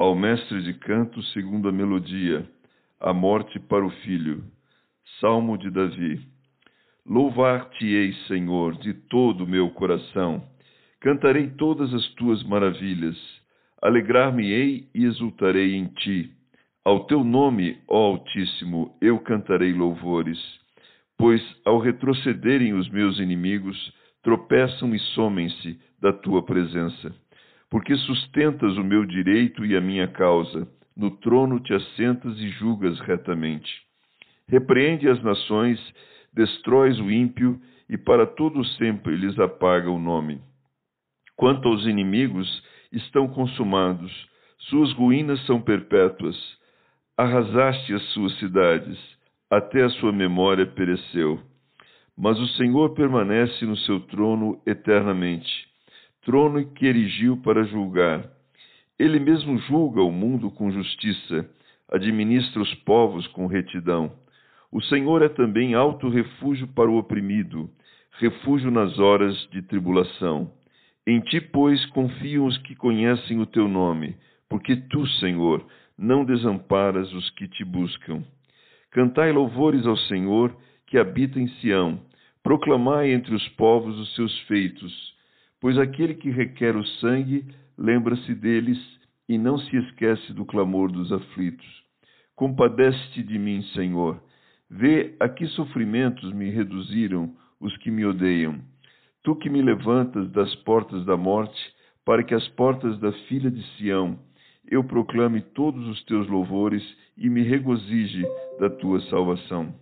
ao mestre de canto segundo a melodia, a morte para o filho. Salmo de Davi. Louvar-te-ei, Senhor, de todo o meu coração. Cantarei todas as tuas maravilhas. Alegrar-me-ei e exultarei em ti. Ao teu nome, ó Altíssimo, eu cantarei louvores. Pois, ao retrocederem os meus inimigos, tropeçam e somem-se da tua presença porque sustentas o meu direito e a minha causa, no trono te assentas e julgas retamente. Repreende as nações, destróis o ímpio, e para todo sempre lhes apaga o nome. Quanto aos inimigos, estão consumados, suas ruínas são perpétuas. Arrasaste as suas cidades, até a sua memória pereceu. Mas o Senhor permanece no seu trono eternamente trono que erigiu para julgar. Ele mesmo julga o mundo com justiça, administra os povos com retidão. O Senhor é também alto refúgio para o oprimido, refúgio nas horas de tribulação. Em ti, pois, confiam os que conhecem o teu nome, porque tu, Senhor, não desamparas os que te buscam. Cantai louvores ao Senhor, que habita em Sião. Proclamai entre os povos os seus feitos Pois aquele que requer o sangue lembra-se deles e não se esquece do clamor dos aflitos. Compadece-te de mim, Senhor. Vê a que sofrimentos me reduziram os que me odeiam. Tu que me levantas das portas da morte, para que as portas da filha de Sião eu proclame todos os teus louvores e me regozije da tua salvação.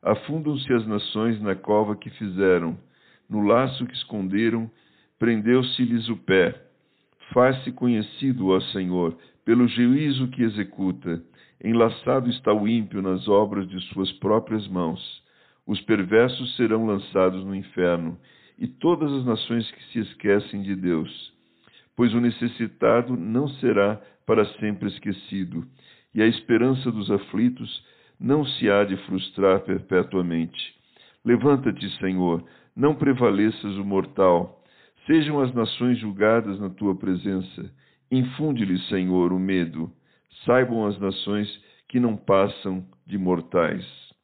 Afundam-se as nações na cova que fizeram, no laço que esconderam prendeu-se-lhes o pé. Faz-se conhecido, ó Senhor, pelo juízo que executa. Enlaçado está o ímpio nas obras de suas próprias mãos. Os perversos serão lançados no inferno, e todas as nações que se esquecem de Deus. Pois o necessitado não será para sempre esquecido, e a esperança dos aflitos não se há de frustrar perpetuamente. Levanta-te, Senhor, não prevaleças o mortal Sejam as nações julgadas na tua presença. Infunde-lhes, Senhor, o medo. Saibam as nações que não passam de mortais.